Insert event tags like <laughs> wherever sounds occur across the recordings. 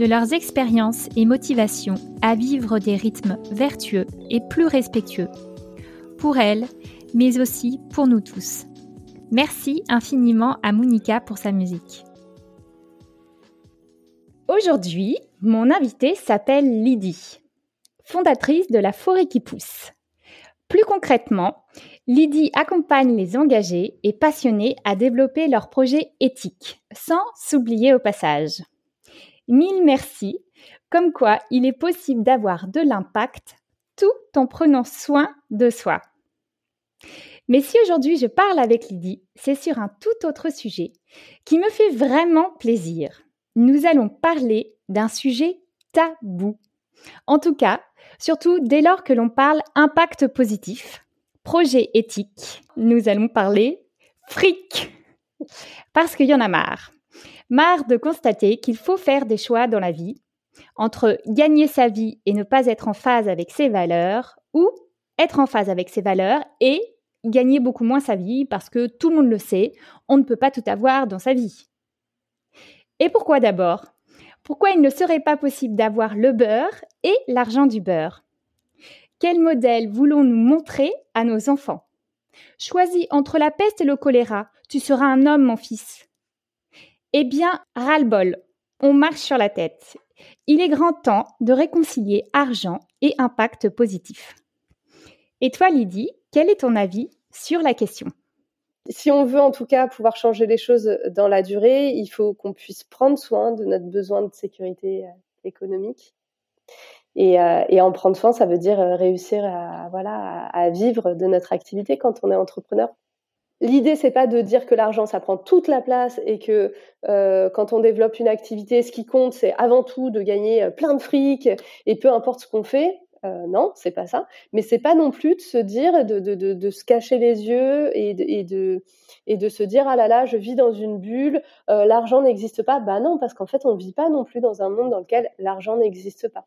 de leurs expériences et motivations à vivre des rythmes vertueux et plus respectueux, pour elles, mais aussi pour nous tous. Merci infiniment à Monica pour sa musique. Aujourd'hui, mon invitée s'appelle Lydie, fondatrice de la Forêt qui pousse. Plus concrètement, Lydie accompagne les engagés et passionnés à développer leurs projets éthiques, sans s'oublier au passage. Mille merci, comme quoi il est possible d'avoir de l'impact tout en prenant soin de soi. Mais si aujourd'hui je parle avec Lydie, c'est sur un tout autre sujet qui me fait vraiment plaisir. Nous allons parler d'un sujet tabou. En tout cas, surtout dès lors que l'on parle impact positif, projet éthique, nous allons parler fric. Parce qu'il y en a marre. Marre de constater qu'il faut faire des choix dans la vie entre gagner sa vie et ne pas être en phase avec ses valeurs ou être en phase avec ses valeurs et gagner beaucoup moins sa vie parce que tout le monde le sait, on ne peut pas tout avoir dans sa vie. Et pourquoi d'abord? Pourquoi il ne serait pas possible d'avoir le beurre et l'argent du beurre? Quel modèle voulons-nous montrer à nos enfants? Choisis entre la peste et le choléra, tu seras un homme, mon fils. Eh bien, ras-le-bol, on marche sur la tête. Il est grand temps de réconcilier argent et impact positif. Et toi, Lydie, quel est ton avis sur la question? Si on veut en tout cas pouvoir changer les choses dans la durée, il faut qu'on puisse prendre soin de notre besoin de sécurité euh, économique. Et, euh, et en prendre soin, ça veut dire euh, réussir voilà, à vivre de notre activité quand on est entrepreneur. L'idée, c'est pas de dire que l'argent, ça prend toute la place et que euh, quand on développe une activité, ce qui compte, c'est avant tout de gagner plein de fric et peu importe ce qu'on fait. Euh, non, c'est pas ça. Mais c'est pas non plus de se dire, de, se cacher les yeux et de, se dire ah là là, je vis dans une bulle, euh, l'argent n'existe pas. Bah non, parce qu'en fait, on vit pas non plus dans un monde dans lequel l'argent n'existe pas.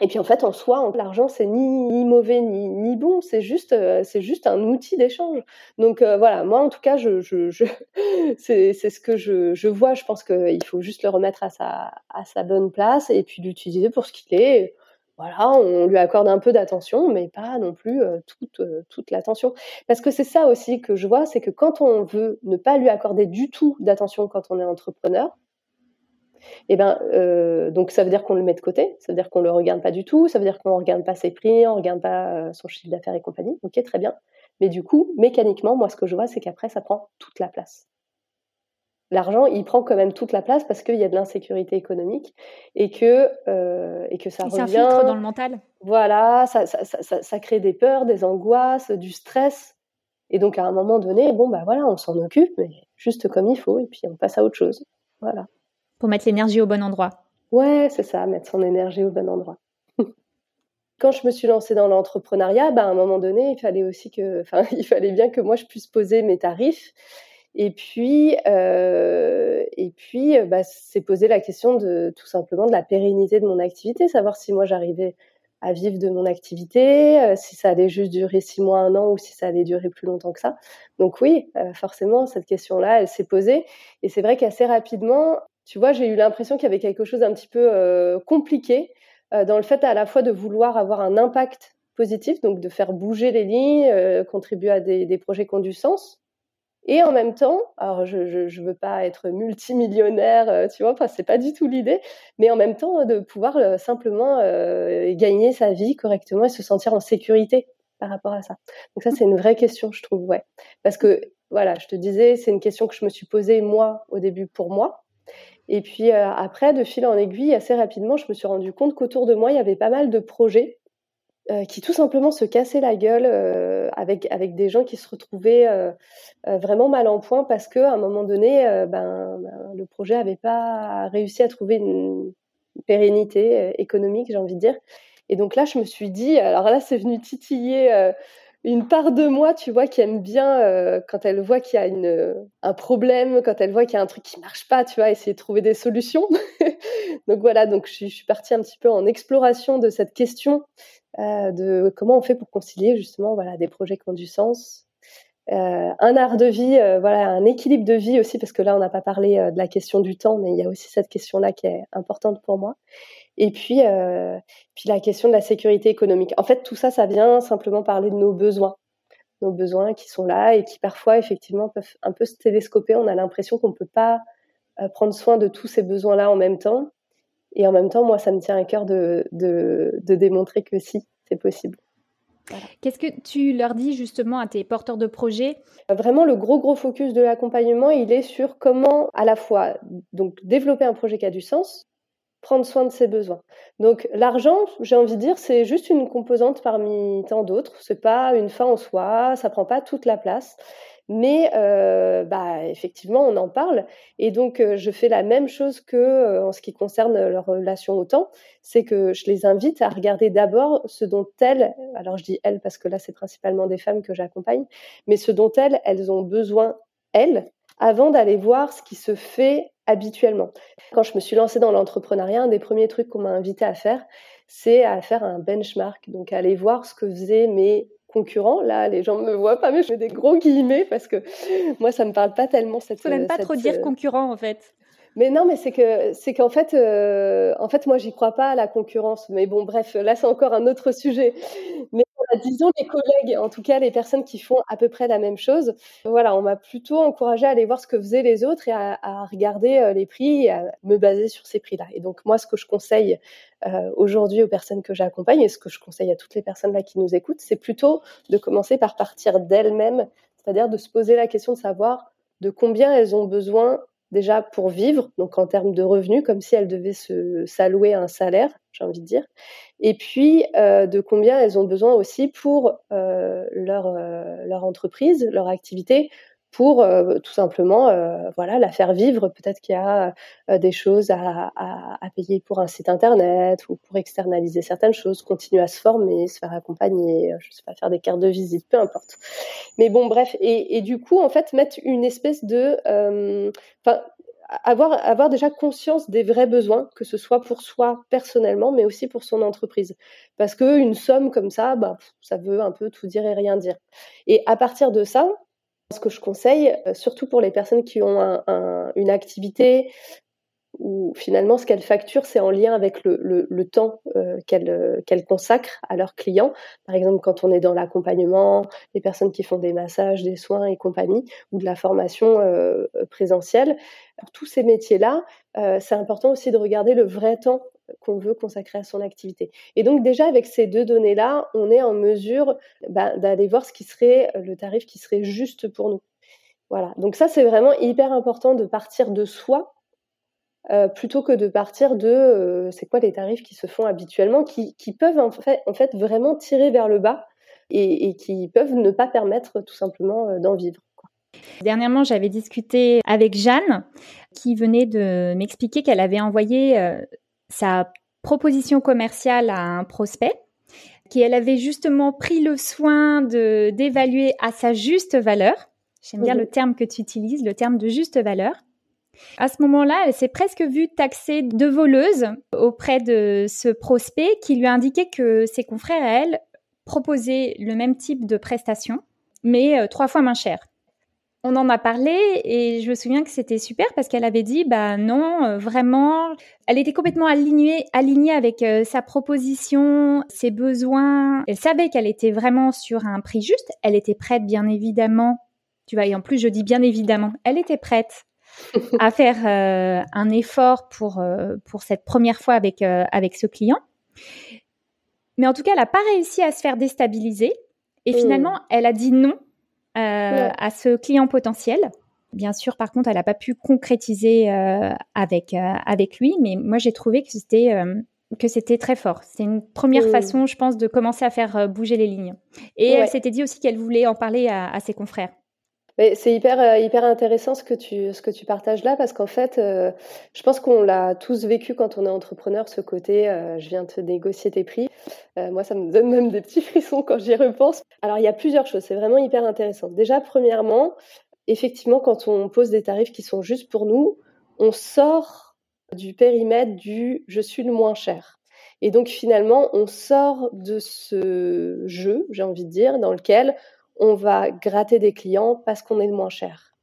Et puis en fait, en soi, l'argent c'est ni, ni, mauvais ni, ni bon, c'est juste euh, c'est juste un outil d'échange. Donc euh, voilà, moi en tout cas, je, <laughs> c'est ce que je, je vois. Je pense qu'il faut juste le remettre à sa à sa bonne place et puis l'utiliser pour ce qu'il est voilà, on lui accorde un peu d'attention, mais pas non plus euh, toute, toute l'attention. Parce que c'est ça aussi que je vois, c'est que quand on veut ne pas lui accorder du tout d'attention quand on est entrepreneur, eh ben, euh, donc ça veut dire qu'on le met de côté, ça veut dire qu'on le regarde pas du tout, ça veut dire qu'on ne regarde pas ses prix, on regarde pas son chiffre d'affaires et compagnie. Ok, très bien. Mais du coup, mécaniquement, moi, ce que je vois, c'est qu'après, ça prend toute la place l'argent, il prend quand même toute la place parce qu'il y a de l'insécurité économique et que, euh, et que ça revient. filtre dans le mental. Voilà, ça, ça, ça, ça, crée des peurs, des angoisses, du stress. Et donc, à un moment donné, bon, bah voilà, on s'en occupe, mais juste comme il faut, et puis on passe à autre chose. Voilà. Pour mettre l'énergie au bon endroit. Ouais, c'est ça, mettre son énergie au bon endroit. <laughs> Quand je me suis lancée dans l'entrepreneuriat, bah, à un moment donné, il fallait aussi que, <laughs> enfin, il fallait bien que moi je puisse poser mes tarifs et puis, euh, et puis, euh, bah, c'est poser la question de tout simplement de la pérennité de mon activité, savoir si moi j'arrivais à vivre de mon activité, euh, si ça allait juste durer six mois, un an, ou si ça allait durer plus longtemps que ça. Donc oui, forcément, cette question-là, elle s'est posée. Et c'est vrai qu'assez rapidement, tu vois, j'ai eu l'impression qu'il y avait quelque chose d'un petit peu euh, compliqué dans le fait à la fois de vouloir avoir un impact positif, donc de faire bouger les lignes, contribuer à des, projets qui ont du sens, et en même temps, alors je je veux pas être multimillionnaire, euh, tu vois, enfin c'est pas du tout l'idée, mais en même temps de pouvoir euh, simplement euh, gagner sa vie correctement et se sentir en sécurité par rapport à ça. Donc ça c'est une vraie question, je trouve, ouais, parce que voilà, je te disais, c'est une question que je me suis posée moi au début pour moi, et puis après, de fil en aiguille, assez rapidement, je me suis rendu compte qu'autour de moi il y avait pas mal de projets euh, qui tout simplement se cassaient la gueule euh, avec avec des gens qui se retrouvaient euh, vraiment mal en point parce que à un moment donné ben, ben, le projet avait pas réussi à trouver une, pérennité économique, j'ai envie de dire. Et donc là, je me suis dit, alors là, c'est venu titiller une part de moi, tu vois, qui aime bien euh, quand elle voit qu'il y a une, euh, un problème, quand elle voit qu'il y a un truc qui marche pas, tu vois, essayer de trouver des solutions. <laughs> donc voilà, donc je, suis partie un petit peu en exploration de cette question euh, de comment on fait pour concilier justement voilà des projets qui ont du sens, un art de vie, voilà un équilibre de vie aussi parce que là on n'a pas parlé de la question du temps, mais il y a aussi cette question là qui est importante pour moi. Et puis, euh, puis la question de la sécurité économique. En fait, tout ça, ça vient simplement parler de nos besoins, nos besoins qui sont là et qui parfois, effectivement, peuvent un peu se télescoper. On a l'impression qu'on ne peut pas euh, prendre soin de tous ces besoins-là en même temps. Et en même temps, moi, ça me tient à cœur de, de, de démontrer que si, c'est possible. Qu'est-ce que tu leur dis justement à tes porteurs de projets? Vraiment, le gros gros focus de l'accompagnement, il est sur comment à la fois donc développer un projet qui a du sens, prendre soin de ses besoins. Donc l'argent, j'ai envie de dire, c'est juste une composante parmi tant d'autres. C'est pas une fin en soi, ça prend pas toute la place. Mais euh, bah, effectivement, on en parle. Et donc, euh, je fais la même chose que euh, en ce qui concerne leur relation au temps. C'est que je les invite à regarder d'abord ce dont elles, alors je dis elles parce que là, c'est principalement des femmes que j'accompagne, mais ce dont elles, elles ont besoin, elles, avant d'aller voir ce qui se fait habituellement. Quand je me suis lancée dans l'entrepreneuriat, un des premiers trucs qu'on m'a invité à faire, c'est à faire un benchmark, donc aller voir ce que faisaient mes concurrents. Là, les gens ne me voient pas, mais je mets des gros guillemets parce que <laughs> moi, ça me parle pas tellement cette. Faut même pas trop dire euh, concurrent en fait. Mais non, mais c'est que c'est qu'en fait, euh, en fait, moi, j'y crois pas à la concurrence. Mais bon, bref, là, c'est encore un autre sujet. Mais disons les collègues, en tout cas les personnes qui font à peu près la même chose. Voilà, on m'a plutôt encouragé à aller voir ce que faisaient les autres et à, regarder euh, les prix et à me baser sur ces prix-là. Et donc moi, ce que je conseille euh, aujourd'hui aux personnes que j'accompagne et ce que je conseille à toutes les personnes là qui nous écoutent, c'est plutôt de commencer par partir d'elles-mêmes, c'est-à-dire de se poser la question de savoir de combien elles ont besoin déjà pour vivre, donc en termes de revenus, comme si elles devaient s'allouer un salaire, j'ai envie de dire, et puis euh, de combien elles ont besoin aussi pour euh, euh, leur entreprise, leur activité, pour euh, tout simplement euh, voilà la faire vivre. Peut-être qu'il y a euh, des choses à, à, à, payer pour un site internet ou pour externaliser certaines choses, continuer à se former, se faire accompagner, je sais pas faire des cartes de visite, peu importe. Mais bon bref et, et du coup en fait mettre une espèce de enfin avoir, avoir déjà conscience des vrais besoins, que ce soit pour soi personnellement, mais aussi pour son entreprise. Parce qu'une somme comme ça, bah, ça veut un peu tout dire et rien dire. Et à partir de ça, ce que je conseille, euh, surtout pour les personnes qui ont une activité où finalement ce qu'elles facturent, c'est en lien avec le, temps euh, euh, qu'elles consacrent à leurs clients. Par exemple, quand on est dans l'accompagnement, les personnes qui font des massages, des soins et compagnie, ou de la formation présentielle, pour tous ces métiers-là, c'est important aussi de regarder le vrai temps qu'on veut consacrer à son activité. Et donc déjà avec ces deux données-là, on est en mesure bah, d'aller voir ce qui serait euh, le tarif qui serait juste pour nous. Voilà. Donc ça c'est vraiment hyper important de partir de soi euh, plutôt que de partir de euh, c'est quoi les tarifs qui se font habituellement, qui, peuvent en fait, en fait, vraiment tirer vers le bas et, qui peuvent ne pas permettre tout simplement d'en vivre. Dernièrement, j'avais discuté avec Jeanne qui venait de m'expliquer qu'elle avait envoyé sa proposition commerciale à un prospect qu'elle avait justement pris le soin de d'évaluer à sa juste valeur. J'aime bien mhm. le terme que tu utilises, le terme de juste valeur. À ce moment-là, elle s'est presque vue taxée de voleuse auprès de ce prospect qui lui a indiqué que ses confrères, elle, proposaient le même type de prestation, mais euh, trois fois moins cher on en a parlé et je me souviens que c'était super parce qu'elle avait dit bah non euh, vraiment elle était complètement alignée alignée avec euh, sa proposition ses besoins. Elle savait qu'elle était vraiment sur un prix juste. Elle était prête bien évidemment. Tu vois et en plus je dis bien évidemment elle était prête à <laughs> faire euh, un effort pour pour cette première fois avec avec ce client. Mais en tout cas elle n'a pas réussi à se faire déstabiliser et mmh. finalement elle a dit non euh, à ce client potentiel. Bien sûr, par contre, elle n'a pas pu concrétiser euh, avec euh, avec lui, mais moi j'ai trouvé que c'était que c'était très fort. C'est une première façon, je pense, de commencer à faire bouger les lignes. Et elle s'était dit aussi qu'elle voulait en parler à, ses confrères. C'est hyper euh, hyper intéressant ce que tu ce que tu partages là parce qu'en fait, euh, je pense qu'on l'a tous vécu quand on est entrepreneur ce côté euh, je viens te négocier tes prix. moi, ça me donne même des petits <laughs> frissons quand j'y repense. Alors il y a plusieurs choses, c'est vraiment hyper intéressant. Déjà, premièrement, effectivement, quand on pose des tarifs qui sont juste pour nous, on sort du périmètre du je suis le moins cher. Et donc finalement, on sort de ce jeu, j'ai envie de dire, dans lequel on va gratter des clients parce qu'on est le moins cher.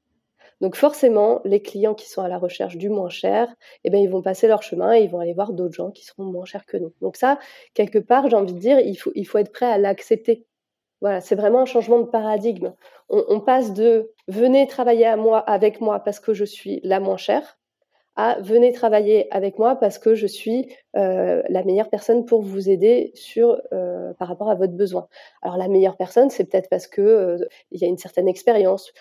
Donc forcément, les clients qui sont à la recherche du moins cher, eh ben, ils vont passer leur chemin et ils vont aller voir d'autres gens qui seront moins chers que nous. Donc ça, quelque part, j'ai envie de dire, il faut, il faut être prêt à l'accepter. Voilà, c'est vraiment un changement de paradigme. On, on, passe de venez travailler à moi, avec moi parce que je suis la moins chère venez travailler avec moi parce que je suis euh, la meilleure personne pour vous aider sur euh, par rapport à votre besoin. Alors la meilleure personne, c'est peut-être parce que euh, il y a une certaine expérience,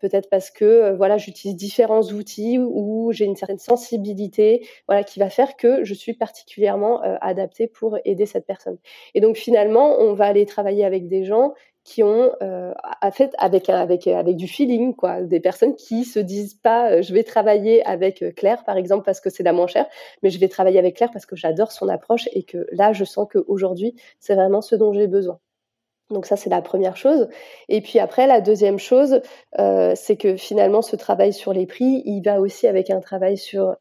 peut-être parce que voilà, j'utilise différents outils ou j'ai une certaine sensibilité, voilà, qui va faire que je suis particulièrement adaptée pour aider cette personne. Et donc finalement, on va aller travailler avec des gens qui ont euh, fait avec avec avec du feeling quoi. Des personnes qui se disent pas euh, je vais travailler avec euh, Claire par exemple parce que c'est la moins chère mais je vais travailler avec Claire parce que j'adore son approche et que là je sens qu'aujourd'hui c'est vraiment ce dont j'ai besoin. Donc ça c'est la première chose. Et puis après la deuxième chose c'est que finalement ce travail sur les prix il va aussi avec un travail sur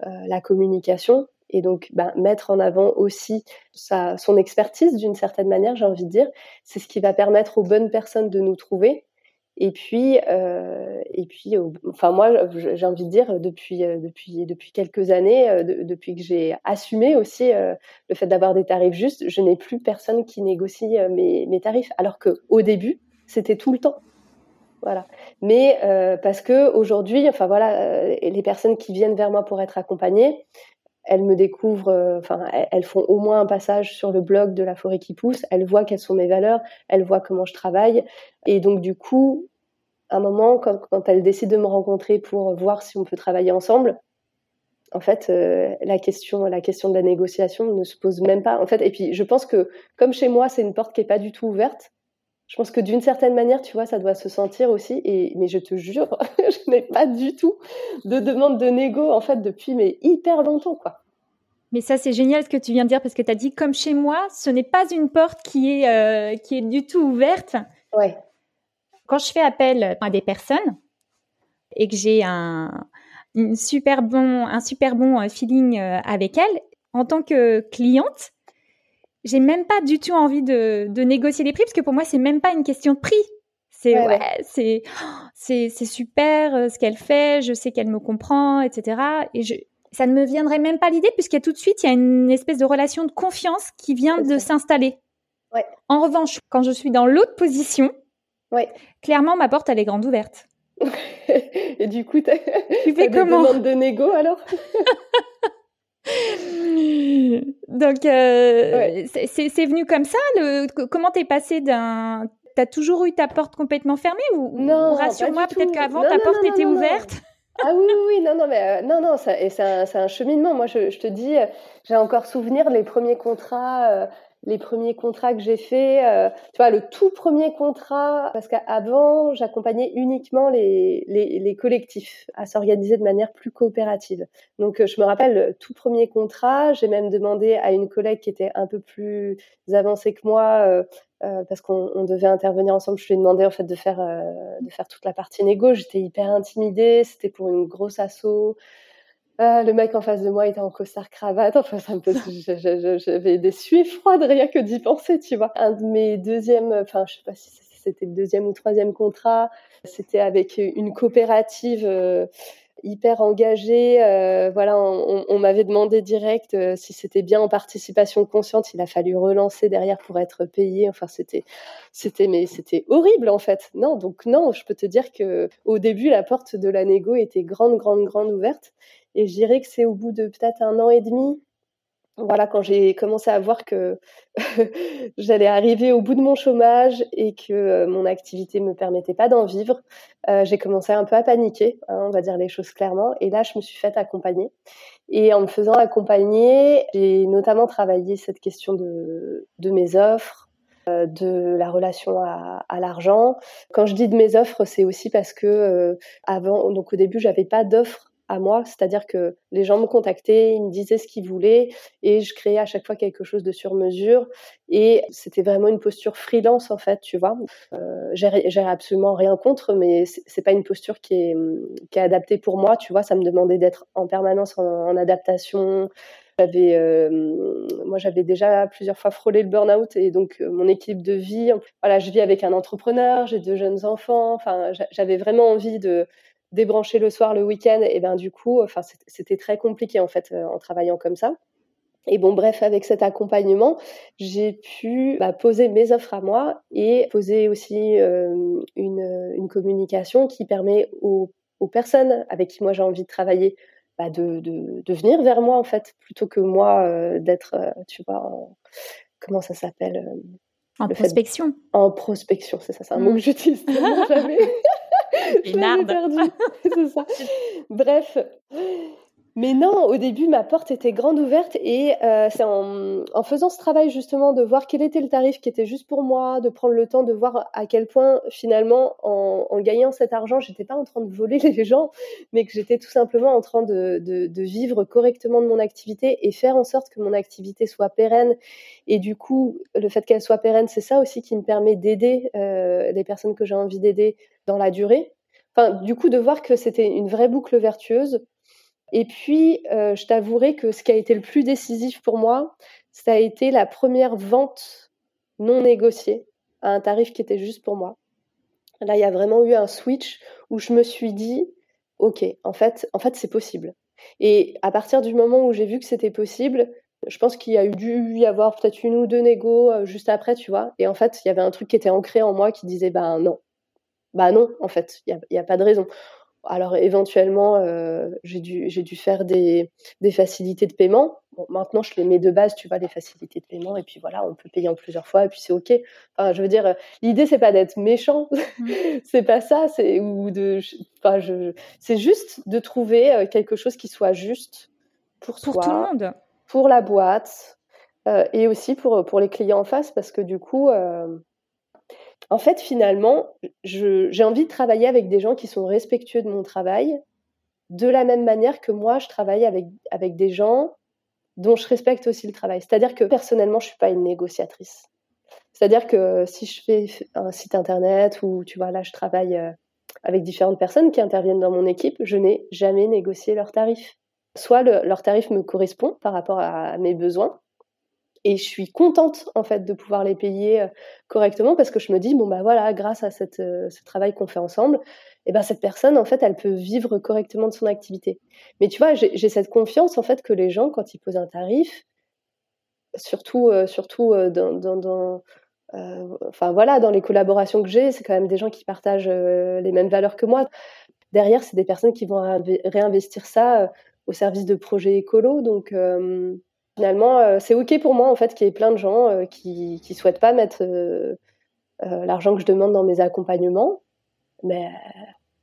la communication et donc ben, mettre en avant aussi sa, son expertise d'une certaine manière, j'ai envie de dire, c'est ce qui va permettre aux bonnes personnes de nous trouver. Et puis, euh, et puis, enfin moi, j'ai envie de dire depuis euh, depuis depuis quelques années, euh, depuis que j'ai assumé aussi le fait d'avoir des tarifs justes, je n'ai plus personne qui négocie mes, mes tarifs, alors que au début, c'était tout le temps. Voilà. Mais parce que aujourd'hui, enfin voilà, les personnes qui viennent vers moi pour être accompagnées, elles me découvrent, euh, enfin, elles font au moins un passage sur le blog de la forêt qui pousse, elles voient quelles sont mes valeurs, elles voient comment je travaille. Et donc, du coup, à un moment, quand, elles décident de me rencontrer pour voir si on peut travailler ensemble, en fait, euh, la question, la question de la négociation ne se pose même pas. En fait, et puis, je pense que, comme chez moi, c'est une porte qui est pas du tout ouverte. Je pense que d'une certaine manière, tu vois, ça doit se sentir aussi. Et mais je te jure, <laughs> je n'ai pas du tout de demande de négo en fait depuis mais hyper longtemps quoi. Mais ça c'est génial ce que tu viens de dire parce que tu as dit comme chez moi, ce n'est pas une porte qui est euh, qui est du tout ouverte. Ouais. Quand je fais appel à des personnes et que j'ai un une super bon un super bon euh, feeling euh, avec elles en tant que cliente, j'ai même pas du tout envie de, de négocier les prix parce que pour moi c'est même pas une question de prix. C'est ouais, c'est c'est c'est super euh, ce qu'elle fait, je sais qu'elle me comprend, etc. Et je ça ne me viendrait même pas l'idée puisqu'il y a tout de suite il y a une espèce de relation de confiance qui vient de s'installer. Ouais. En revanche, quand je suis dans l'autre position, ouais. clairement ma porte elle est grande ouverte. <laughs> Et du coup, tu fais comment? de négo alors? <laughs> Donc, euh, c'est venu comme ça le, Comment t'es passé d'un... T'as toujours eu ta porte complètement fermée ou, non, rassure-moi, peut-être qu'avant ta porte était ouverte? Ah oui, oui, non, non, mais euh, non, non, ça, et c'est un, un, cheminement. Moi, je, je te dis, euh, j'ai encore souvenir les premiers contrats les premiers contrats que j'ai faits, euh, tu vois, le tout premier contrat, parce qu'avant, j'accompagnais uniquement les, collectifs à s'organiser de manière plus coopérative. Donc, euh, je me rappelle, le tout premier contrat, j'ai même demandé à une collègue qui était un peu plus avancée que moi, euh, parce qu'on devait intervenir ensemble, je lui ai demandé en fait de faire, de faire toute la partie négo. J'étais hyper intimidée, c'était pour une grosse asso. Ah, le mec en face de moi était en costard cravate. Enfin, ça me <laughs> j'avais des suées froides rien que d'y penser, tu vois. Un de mes deuxièmes, enfin, je sais pas si c'était le deuxième ou troisième contrat, c'était avec une coopérative euh, hyper engagée. Euh, voilà, on, m'avait demandé direct euh, si c'était bien en participation consciente. Il a fallu relancer derrière pour être payé. Enfin, c'était, c'était, mais c'était horrible en fait. Non, donc non, je peux te dire que au début, la porte de la négo était grande, grande, grande ouverte. Et je dirais que c'est au bout de peut-être un an et demi, voilà, quand j'ai commencé à voir que <laughs> j'allais arriver au bout de mon chômage et que euh, mon activité me permettait pas d'en vivre, euh, j'ai commencé un peu à paniquer, hein, on va dire les choses clairement. Et là, je me suis faite accompagner. Et en me faisant accompagner, j'ai notamment travaillé cette question de, mes offres, de la relation à, à l'argent. Quand je dis de mes offres, c'est aussi parce que avant, donc au début, j'avais pas d'offres à moi, c'est-à-dire que les gens me contactaient, ils me disaient ce qu'ils voulaient et je créais à chaque fois quelque chose de sur mesure et c'était vraiment une posture freelance en fait, tu vois. Euh, j'ai absolument rien contre, mais c'est pas une posture qui est, qui est adaptée pour moi, tu vois. Ça me demandait d'être en permanence en, adaptation. J'avais, euh, moi, j'avais déjà plusieurs fois frôlé le burn-out et donc euh, mon équilibre de vie. Voilà, je vis avec un entrepreneur, j'ai deux jeunes enfants. Enfin, j'avais vraiment envie de débrancher le soir, le week-end, et ben du coup, enfin, c'était très compliqué en fait euh, en travaillant comme ça. Et bon, bref, avec cet accompagnement, j'ai pu bah, poser mes offres à moi et poser aussi euh, une, une, communication qui permet aux, aux, personnes avec qui moi j'ai envie de travailler bah, de, de, de, venir vers moi en fait, plutôt que moi euh, d'être, tu vois, comment ça s'appelle En prospection. En prospection, c'est ça, c'est un mot que mmh. j'utilise jamais. <laughs> <laughs> <laughs> C'est ça. Bref. Mais non, au début, ma porte était grande ouverte et euh, c'est en, en, faisant ce travail justement de voir quel était le tarif qui était juste pour moi, de prendre le temps de voir à quel point finalement, en, en gagnant cet argent, j'étais pas en train de voler les gens, mais que j'étais tout simplement en train de, de, de, vivre correctement de mon activité et faire en sorte que mon activité soit pérenne. Et du coup, le fait qu'elle soit pérenne, c'est ça aussi qui me permet d'aider euh, les personnes que j'ai envie d'aider dans la durée. Enfin, du coup, de voir que c'était une vraie boucle vertueuse. Et puis, euh, je t'avouerai que ce qui a été le plus décisif pour moi, ça a été la première vente non négociée à un tarif qui était juste pour moi. Là, il y a vraiment eu un switch où je me suis dit, ok, en fait, en fait, c'est possible. Et à partir du moment où j'ai vu que c'était possible, je pense qu'il y a dû y avoir peut-être une ou deux négos euh, juste après, tu vois. Et en fait, il y avait un truc qui était ancré en moi qui disait, ben non, bah non, en fait, il n'y a, a, pas de raison. Alors éventuellement, euh, j'ai dû, dû, faire des, des, facilités de paiement. Bon, maintenant, je les mets de base, tu vois, des facilités de paiement, et puis voilà, on peut payer en plusieurs fois, et puis c'est ok. Enfin, je veux dire, l'idée c'est pas d'être méchant, mmh. <laughs> c'est pas ça, c'est ou de, enfin, je, c'est juste de trouver euh, quelque chose qui soit juste pour, pour tout le monde, pour la boîte, euh, et aussi pour pour les clients en face, parce que du coup. Euh, en fait, finalement, j'ai envie de travailler avec des gens qui sont respectueux de mon travail, de la même manière que moi, je travaille avec, avec des gens dont je respecte aussi le travail. C'est-à-dire que personnellement, je suis pas une négociatrice. C'est-à-dire que si je fais un site internet ou tu vois là, je travaille euh, avec différentes personnes qui interviennent dans mon équipe, je n'ai jamais négocié leur tarif. Soit leur tarif me correspond par rapport à mes besoins, et je suis contente en fait de pouvoir les payer euh, correctement parce que je me dis bon bah voilà grâce à euh, ce travail qu'on fait ensemble et eh ben cette personne en fait elle peut vivre correctement de son activité. Mais tu vois j'ai cette confiance en fait que les gens quand ils posent un tarif surtout euh, surtout dans enfin voilà dans les collaborations que j'ai c'est quand même des gens qui partagent les mêmes valeurs que moi. Derrière c'est des personnes qui vont réinvestir ça au service de projets écolos. Donc finalement, euh, c'est ok pour moi en fait qu'il y ait plein de gens euh, qui qui souhaitent pas mettre euh, l'argent que je demande dans mes accompagnements, mais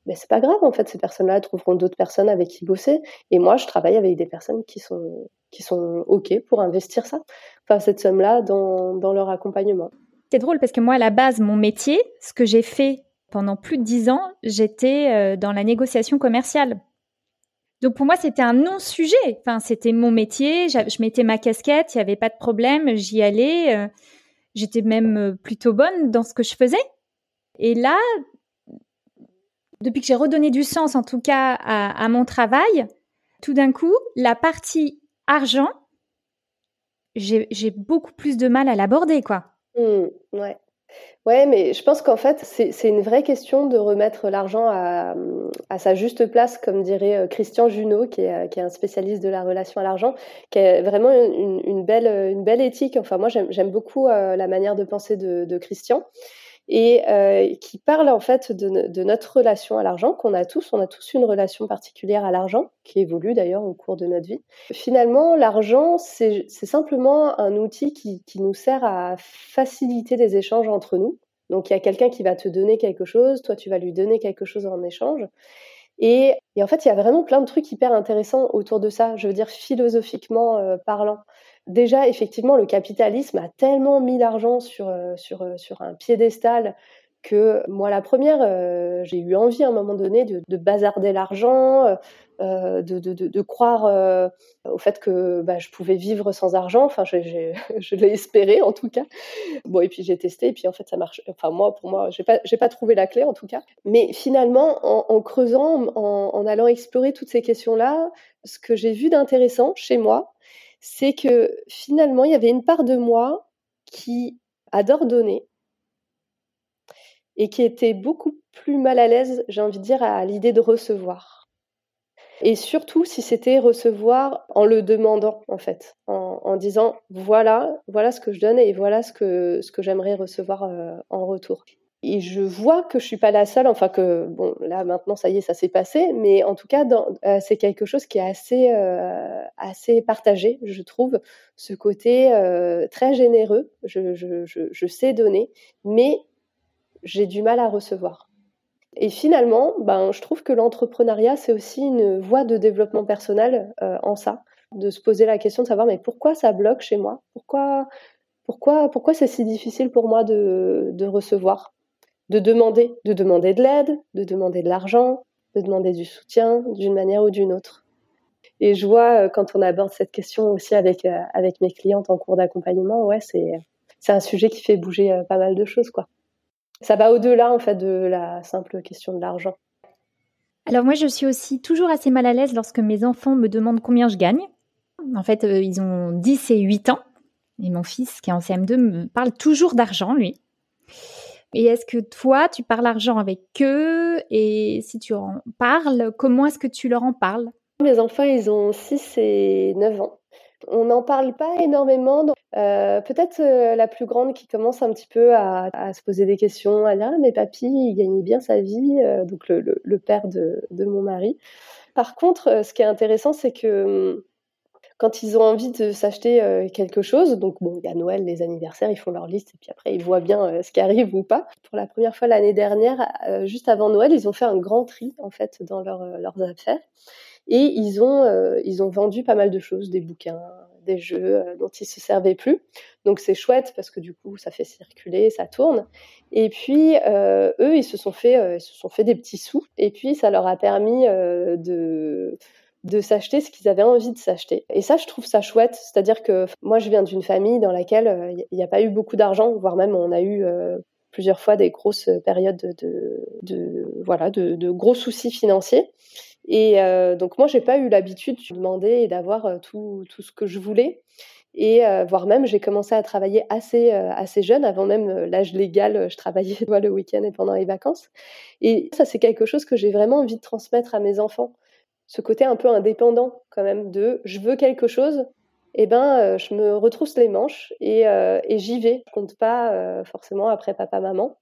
mais c'est pas grave en fait. Ces personnes-là trouveront d'autres personnes avec qui bosser. Et moi, je travaille avec des personnes qui sont qui sont ok pour investir ça, enfin cette somme-là dans dans leur accompagnement. C'est drôle parce que moi, à la base, mon métier, ce que j'ai fait pendant plus de dix ans, j'étais dans la négociation commerciale. Donc pour moi, c'était un non-sujet. Enfin, c'était mon métier. Je mettais ma casquette, il n'y avait pas de problème. J'y allais. Euh, j'étais même euh, plutôt bonne dans ce que je faisais. Et là, depuis que j'ai redonné du sens, en tout cas, à, mon travail, tout d'un coup, la partie argent, j'ai beaucoup plus de mal à l'aborder, quoi. Mmh, ouais. Ouais, mais je pense qu'en fait, c'est une vraie question de remettre l'argent à, sa juste place, comme dirait euh, Christian Junot, qui est, qui est un spécialiste de la relation à l'argent, qui est vraiment une, belle, une belle éthique. Enfin, moi, j'aime beaucoup euh, la manière de penser de Christian et euh, qui parle en fait de, notre relation à l'argent qu'on a tous. On a tous une relation particulière à l'argent qui évolue d'ailleurs au cours de notre vie. Finalement, l'argent, c'est simplement un outil qui, nous sert à faciliter les échanges entre nous. Donc il y a quelqu'un qui va te donner quelque chose, toi tu vas lui donner quelque chose en échange. Et, et, en fait, il y a vraiment plein de trucs hyper intéressants autour de ça, je veux dire philosophiquement euh, parlant. Déjà, effectivement, le capitalisme a tellement mis l'argent sur, sur, sur un piédestal que moi, la première, j'ai eu envie à un moment donné de, de bazarder l'argent, euh, de, de, de, croire euh, au fait que bah, je pouvais vivre sans argent. Enfin, <laughs> je l'ai espéré en tout cas. Bon, et puis j'ai testé, et puis en fait ça marche. Enfin, moi, pour moi, j'ai pas, pas trouvé la clé en tout cas. Mais finalement, en, creusant, en, allant explorer toutes ces questions-là, ce que j'ai vu d'intéressant chez moi, c'est que finalement, il y avait une part de moi qui adore donner et qui était beaucoup plus mal à l'aise, j'ai envie de dire, à l'idée de recevoir. Et surtout si c'était recevoir en le demandant, en fait, en, disant voilà, voilà ce que je donne et voilà ce que, j'aimerais recevoir euh, en retour. Et je vois que je suis pas la seule, enfin que bon là maintenant ça y est ça s'est passé, mais en tout cas euh, c'est quelque chose qui est assez euh, assez partagé, je trouve, ce côté très généreux. Je, sais donner, mais j'ai du mal à recevoir. Et finalement, ben, je trouve que l'entrepreneuriat, c'est aussi une voie de développement personnel euh, en ça, de se poser la question de savoir mais pourquoi ça bloque chez moi? Pourquoi pourquoi pourquoi c'est si difficile pour moi de, de recevoir, de demander, de demander de l'aide, de demander de l'argent, de demander du soutien d'une manière ou d'une autre. Et je vois euh, quand on aborde cette question aussi avec euh, avec mes clientes en cours d'accompagnement, ouais, c'est un sujet qui fait bouger pas mal de choses quoi ça va au-delà en fait de la simple question de l'argent. Alors moi, je suis aussi toujours assez mal à l'aise lorsque mes enfants me demandent combien je gagne. En fait, euh, ils ont 10 et 8 ans. Et mon fils, qui est en CM2, me parle toujours d'argent, lui. Et est-ce que toi, tu parles argent avec eux? Et si tu en parles, comment est-ce que tu leur en parles? Mes enfants, ils ont 6 et 9 ans. On n'en parle pas énormément. Euh, peut-être euh, la plus grande qui commence un petit peu à, se poser des questions, dire ah, mais papy, il gagne bien sa vie, euh, donc le, père de, mon mari. Par contre, ce qui est intéressant, c'est que hum, quand ils ont envie de s'acheter quelque chose, donc bon, il y a Noël, les anniversaires, ils font leur liste et puis après ils voient bien ce qui arrive ou pas. Pour la première fois l'année dernière, juste avant Noël, ils ont fait un grand tri en fait dans leurs affaires et ils ont, euh, ils ont vendu pas mal de choses, des bouquins, des jeux euh, dont ils se servaient plus. Donc c'est chouette parce que du coup ça fait circuler, ça tourne. Et puis euh, eux ils se sont fait, ils se sont fait des petits sous. Et puis ça leur a permis de de s'acheter ce qu'ils avaient envie de s'acheter. Et ça, je trouve ça chouette. C'est-à-dire que moi, je viens d'une famille dans laquelle il n'y a pas eu beaucoup d'argent, voire même on a eu plusieurs fois des grosses périodes de, voilà, de, gros soucis financiers. Et euh, donc moi, j'ai pas eu l'habitude de demander et d'avoir euh, tout, tout ce que je voulais. Et euh, voire même, j'ai commencé à travailler assez, assez jeune, avant même l'âge légal, je travaillais <laughs> le week-end et pendant les vacances. Et ça, c'est quelque chose que j'ai vraiment envie de transmettre à mes enfants. Ce côté un peu indépendant, quand même, de je veux quelque chose, et eh ben, je me retrousse les manches et, et j'y vais. Je compte pas forcément après papa, maman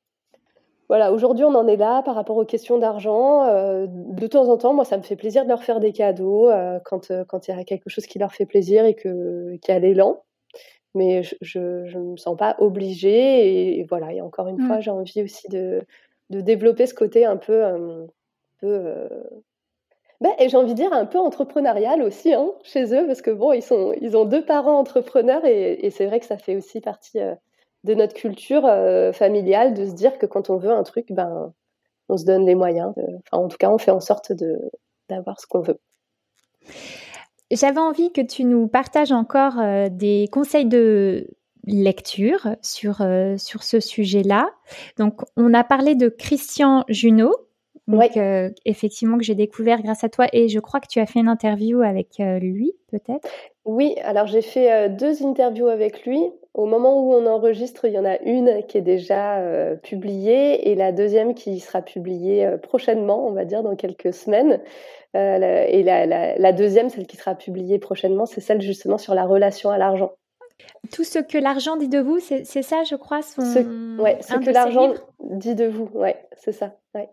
voilà, aujourd'hui on en est là par rapport aux questions d'argent. Euh, de temps en temps, moi ça me fait plaisir de leur faire des cadeaux euh, quand euh, quand il y a quelque chose qui leur fait plaisir et que qui a l'élan. Mais je, ne me sens pas obligée et, voilà. Et encore une fois, j'ai envie aussi de de développer ce côté un peu un peu ben, et j'ai envie de dire un peu entrepreneurial aussi hein, chez eux parce que bon, ils sont ils ont deux parents entrepreneurs et, c'est vrai que ça fait aussi partie de notre culture euh, familiale de se dire que quand on veut un truc, ben, on se donne les moyens. enfin, en tout cas, on fait en sorte d'avoir ce qu'on veut. J'avais envie que tu nous partages encore euh, des conseils de lecture sur, euh, sur ce sujet-là. Donc, on a parlé de Christian Junot, donc, effectivement, que j'ai découvert grâce à toi. Et je crois que tu as fait une interview avec lui, peut-être Oui, alors j'ai fait deux interviews avec lui. Au moment où on enregistre, il y en a une qui est déjà euh, publiée et la deuxième qui sera publiée euh, prochainement, on va dire dans quelques semaines. Euh, et la, deuxième, celle qui sera publiée prochainement, c'est celle justement sur la relation à l'argent. Tout ce que l'argent dit de vous, c'est ça, je crois, son... Ce, ouais, ce que l'argent dit de vous, ouais, c'est ça. Ouais.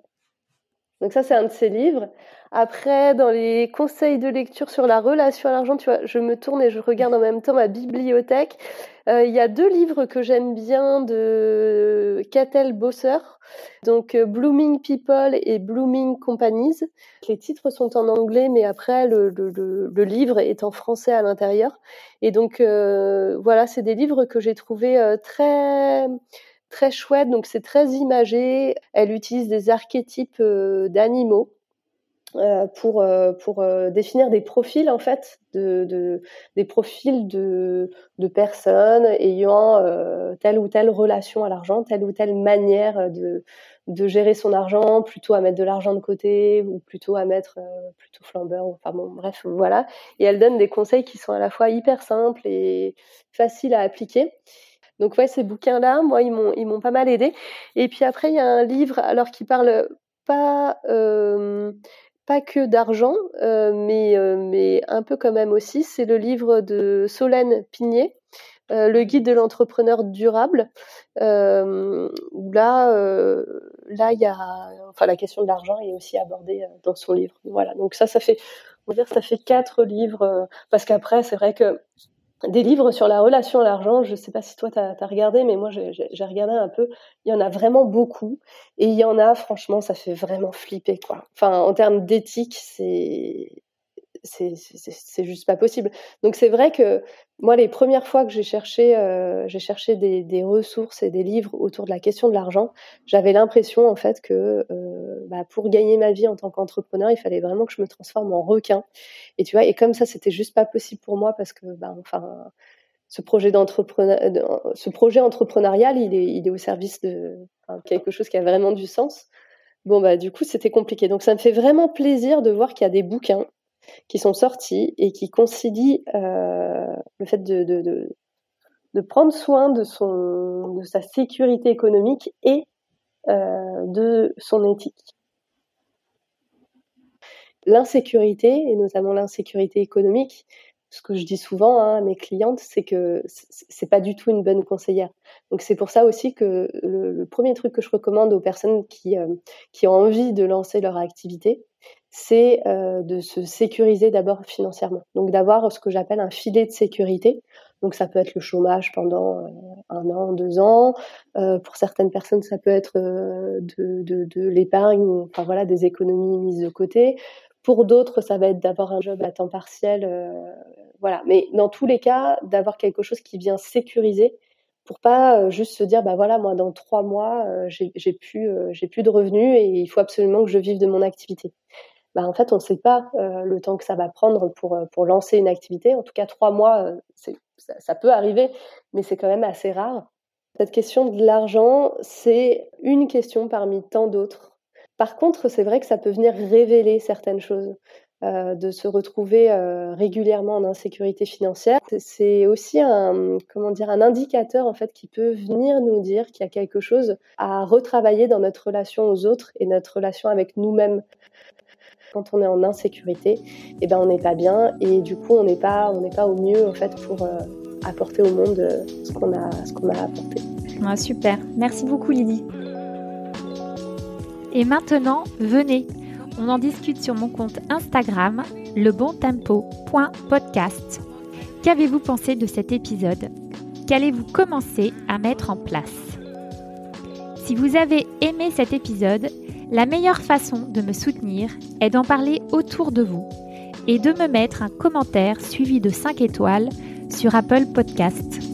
Donc ça, c'est un de ses livres. Après, dans les conseils de lecture sur la relation à l'argent, tu vois, je me tourne et je regarde en même temps ma bibliothèque. Euh, il y a deux livres que j'aime bien de Catel Bosser, donc euh, Blooming People et Blooming Companies. Les titres sont en anglais, mais après le, le, le livre est en français à l'intérieur. Et donc euh, voilà, c'est des livres que j'ai trouvés très très chouettes. Donc c'est très imagé. Elle utilise des archétypes d'animaux. Euh, pour euh, pour euh, définir des profils en fait de, de des profils de de personnes ayant telle ou telle relation à l'argent telle ou telle manière de de gérer son argent plutôt à mettre de l'argent de côté ou plutôt à mettre plutôt flambeur enfin bon bref voilà et elle donne des conseils qui sont à la fois hyper simples et faciles à appliquer donc ouais ces bouquins là moi ils m'ont ils m'ont pas mal aidé et puis après il y a un livre alors qui parle pas euh, pas que d'argent, euh, mais, euh, mais un peu quand même aussi. C'est le livre de Solène Pigné, euh, Le guide de l'entrepreneur durable. où là, là, il y a, enfin, la question de l'argent est aussi abordée dans son livre. Voilà. Donc ça, ça fait, on va dire, ça fait quatre livres, parce qu'après, c'est vrai que des livres sur la relation à l'argent. Je ne sais pas si toi, tu as, regardé, mais moi, j'ai regardé un peu. Il y en a vraiment beaucoup. Et il y en a, franchement, ça fait vraiment flipper. Enfin, en termes d'éthique, c'est juste pas possible. Donc c'est vrai que moi, les premières fois que j'ai cherché, euh, cherché des, des, ressources et des livres autour de la question de l'argent, j'avais l'impression en fait que euh, bah, pour gagner ma vie en tant qu'entrepreneur, il fallait vraiment que je me transforme en requin. Et tu vois, et comme ça, c'était juste pas possible pour moi parce que, bah, enfin, ce projet d'entrepreneur, ce projet entrepreneurial, il est, au service de quelque chose qui a vraiment du sens. Bon bah du coup c'était compliqué. Donc ça me fait vraiment plaisir de voir qu'il y a des bouquins qui sont sortis et qui concilient euh, le fait de, prendre soin de, son, de sa sécurité économique et euh, de son éthique. L'insécurité, et notamment l'insécurité économique, ce que je dis souvent hein, à mes clientes, c'est que c'est pas du tout une bonne conseillère. Donc c'est pour ça aussi que le, premier truc que je recommande aux personnes qui, euh, qui ont envie de lancer leur activité, c'est euh, de se sécuriser d'abord financièrement. Donc d'avoir ce que j'appelle un filet de sécurité. Donc ça peut être le chômage pendant euh, un an, deux ans. Pour certaines personnes, ça peut être de, de, de l'épargne, enfin voilà, des économies mises de côté. Pour d'autres, ça va être d'avoir un job à temps partiel, voilà. Mais dans tous les cas, d'avoir quelque chose qui vient sécuriser pour pas juste se dire bah voilà moi dans trois mois j'ai plus plus de revenus et il faut absolument que je vive de mon activité. Bah, en fait, on ne sait pas euh, le temps que ça va prendre pour, euh, pour lancer une activité. En tout cas, trois mois, euh, ça, ça, peut arriver, mais c'est quand même assez rare. Cette question de l'argent, c'est une question parmi tant d'autres. Par contre, c'est vrai que ça peut venir révéler certaines choses. Euh, de se retrouver euh, régulièrement en insécurité financière, c'est aussi un comment dire un indicateur en fait qui peut venir nous dire qu'il y a quelque chose à retravailler dans notre relation aux autres et notre relation avec nous-mêmes quand on est en insécurité, eh ben on n'est pas bien et du coup on n'est pas on n'est pas au mieux en fait pour euh, apporter au monde ce qu'on a ce qu'on a apporté. Super, merci beaucoup Lydie. Et maintenant, venez, on en discute sur mon compte Instagram, lebontempo.podcast. Qu'avez-vous pensé de cet épisode? Qu'allez-vous commencer à mettre en place? Si vous avez aimé cet épisode, la meilleure façon de me soutenir est d'en parler autour de vous et de me mettre un commentaire suivi de 5 étoiles sur Apple Podcast.